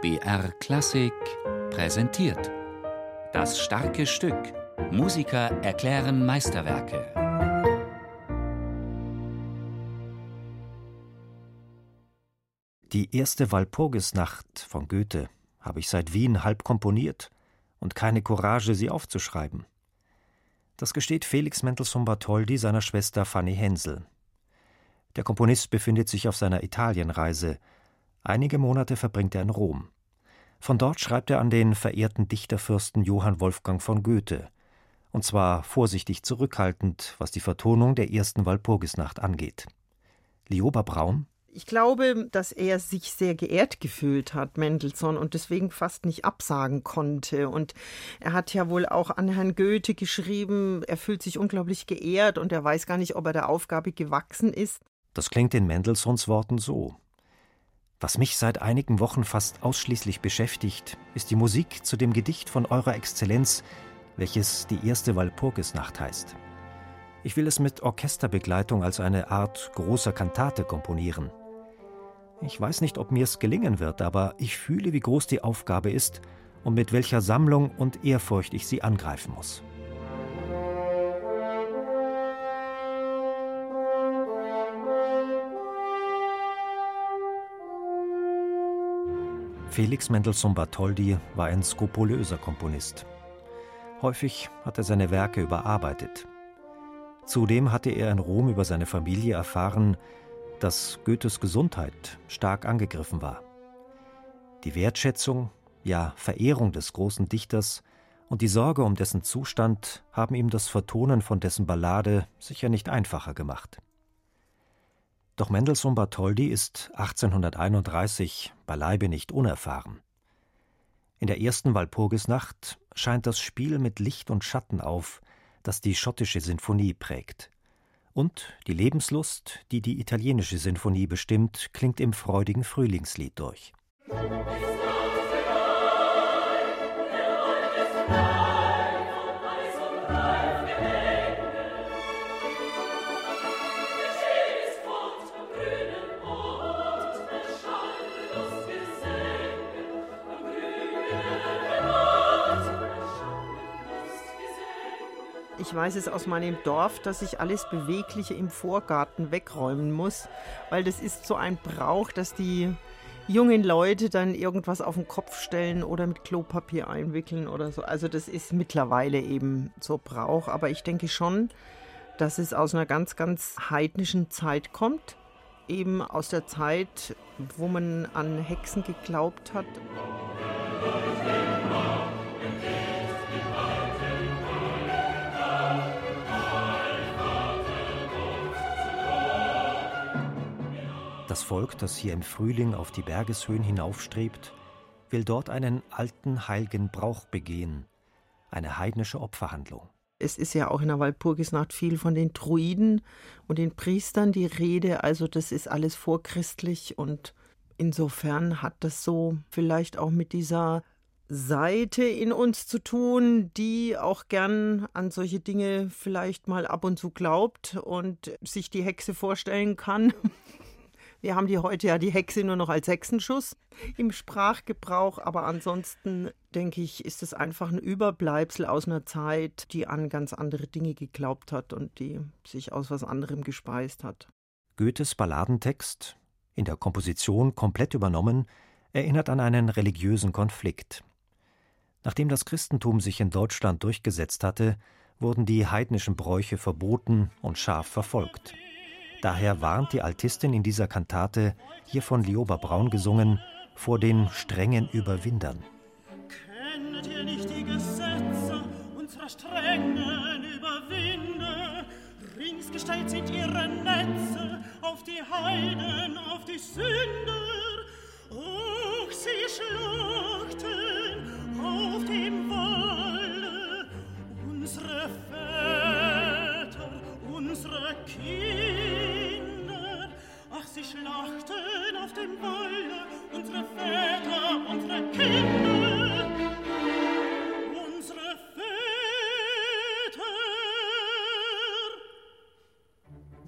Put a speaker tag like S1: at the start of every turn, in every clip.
S1: BR Klassik präsentiert. Das starke Stück. Musiker erklären Meisterwerke.
S2: Die erste Walpurgisnacht von Goethe habe ich seit Wien halb komponiert und keine Courage, sie aufzuschreiben. Das gesteht Felix Mendelssohn Bartholdy seiner Schwester Fanny Hensel. Der Komponist befindet sich auf seiner Italienreise. Einige Monate verbringt er in Rom. Von dort schreibt er an den verehrten Dichterfürsten Johann Wolfgang von Goethe, und zwar vorsichtig zurückhaltend, was die Vertonung der ersten Walpurgisnacht angeht. Lioba Braun
S3: ich glaube, dass er sich sehr geehrt gefühlt hat, Mendelssohn, und deswegen fast nicht absagen konnte. Und er hat ja wohl auch an Herrn Goethe geschrieben, er fühlt sich unglaublich geehrt und er weiß gar nicht, ob er der Aufgabe gewachsen ist.
S2: Das klingt in Mendelssohns Worten so. Was mich seit einigen Wochen fast ausschließlich beschäftigt, ist die Musik zu dem Gedicht von Eurer Exzellenz, welches die erste Walpurgisnacht heißt. Ich will es mit Orchesterbegleitung als eine Art großer Kantate komponieren. Ich weiß nicht, ob mir es gelingen wird, aber ich fühle, wie groß die Aufgabe ist und mit welcher Sammlung und Ehrfurcht ich sie angreifen muss. Felix Mendelssohn Bartholdy war ein skrupulöser Komponist. Häufig hat er seine Werke überarbeitet. Zudem hatte er in Rom über seine Familie erfahren, dass Goethes Gesundheit stark angegriffen war. Die Wertschätzung, ja Verehrung des großen Dichters und die Sorge um dessen Zustand haben ihm das Vertonen von dessen Ballade sicher nicht einfacher gemacht. Doch Mendelssohn Bartholdy ist 1831 beileibe nicht unerfahren. In der ersten Walpurgisnacht scheint das Spiel mit Licht und Schatten auf, das die schottische Sinfonie prägt. Und die Lebenslust, die die italienische Sinfonie bestimmt, klingt im freudigen Frühlingslied durch.
S3: Ich weiß es aus meinem Dorf, dass ich alles Bewegliche im Vorgarten wegräumen muss, weil das ist so ein Brauch, dass die jungen Leute dann irgendwas auf den Kopf stellen oder mit Klopapier einwickeln oder so. Also das ist mittlerweile eben so Brauch, aber ich denke schon, dass es aus einer ganz, ganz heidnischen Zeit kommt, eben aus der Zeit, wo man an Hexen geglaubt hat.
S2: Das Volk, das hier im Frühling auf die Bergeshöhen hinaufstrebt, will dort einen alten heiligen Brauch begehen, eine heidnische Opferhandlung.
S3: Es ist ja auch in der Walpurgisnacht viel von den Druiden und den Priestern die Rede, also das ist alles vorchristlich und insofern hat das so vielleicht auch mit dieser Seite in uns zu tun, die auch gern an solche Dinge vielleicht mal ab und zu glaubt und sich die Hexe vorstellen kann. Wir haben die heute ja die Hexe nur noch als Hexenschuss im Sprachgebrauch, aber ansonsten denke ich, ist es einfach ein Überbleibsel aus einer Zeit, die an ganz andere Dinge geglaubt hat und die sich aus was anderem gespeist hat.
S2: Goethes Balladentext, in der Komposition komplett übernommen, erinnert an einen religiösen Konflikt. Nachdem das Christentum sich in Deutschland durchgesetzt hatte, wurden die heidnischen Bräuche verboten und scharf verfolgt. Daher warnt die Altistin in dieser Kantate, hier von Lioba Braun gesungen, vor den strengen Überwindern.
S4: Kennt ihr nicht die Gesetze unserer strengen Überwinder? Rings gestellt sind ihre Netze auf die Heiden, auf die Sünder. Och, sie schlachten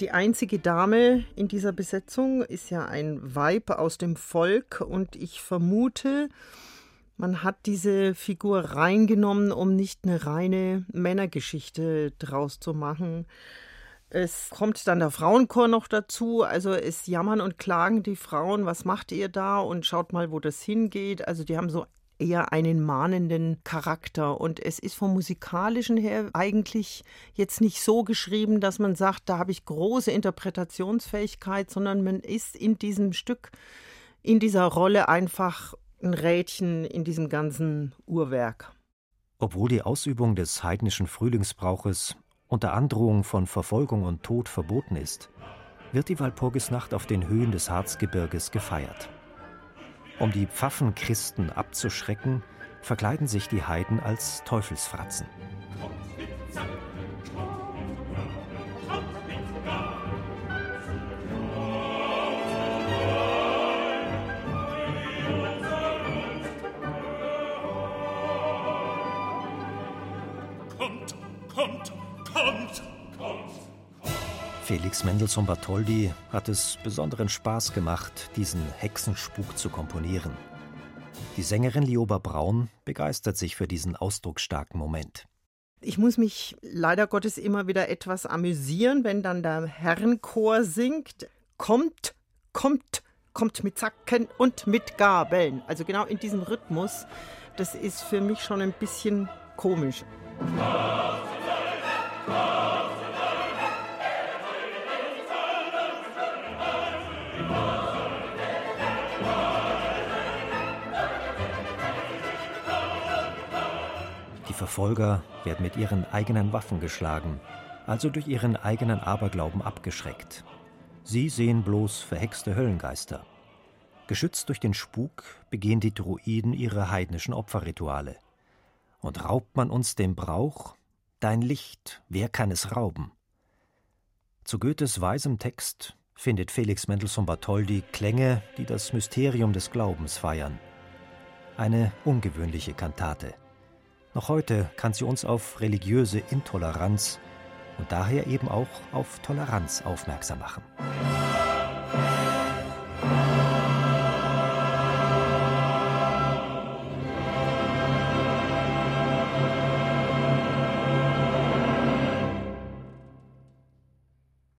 S3: Die einzige Dame in dieser Besetzung ist ja ein Weib aus dem Volk und ich vermute, man hat diese Figur reingenommen, um nicht eine reine Männergeschichte draus zu machen. Es kommt dann der Frauenchor noch dazu. Also es jammern und klagen die Frauen, was macht ihr da und schaut mal, wo das hingeht. Also die haben so eher einen mahnenden Charakter. Und es ist vom musikalischen her eigentlich jetzt nicht so geschrieben, dass man sagt, da habe ich große Interpretationsfähigkeit, sondern man ist in diesem Stück, in dieser Rolle einfach ein Rädchen in diesem ganzen Uhrwerk.
S2: Obwohl die Ausübung des heidnischen Frühlingsbrauches unter Androhung von Verfolgung und Tod verboten ist, wird die Walpurgisnacht auf den Höhen des Harzgebirges gefeiert. Um die Pfaffenchristen abzuschrecken, verkleiden sich die Heiden als Teufelsfratzen. Felix Mendelssohn Bartholdy hat es besonderen Spaß gemacht, diesen Hexenspuk zu komponieren. Die Sängerin Lioba Braun begeistert sich für diesen ausdrucksstarken Moment.
S3: Ich muss mich leider Gottes immer wieder etwas amüsieren, wenn dann der Herrenchor singt. Kommt, kommt, kommt mit Zacken und mit Gabeln. Also genau in diesem Rhythmus. Das ist für mich schon ein bisschen komisch.
S2: Die Verfolger werden mit ihren eigenen Waffen geschlagen, also durch ihren eigenen Aberglauben abgeschreckt. Sie sehen bloß verhexte Höllengeister. Geschützt durch den Spuk begehen die Druiden ihre heidnischen Opferrituale. Und raubt man uns den Brauch, dein Licht, wer kann es rauben? Zu Goethes weisem Text findet Felix Mendelssohn Bartholdy Klänge, die das Mysterium des Glaubens feiern. Eine ungewöhnliche Kantate. Noch heute kann sie uns auf religiöse Intoleranz und daher eben auch auf Toleranz aufmerksam machen.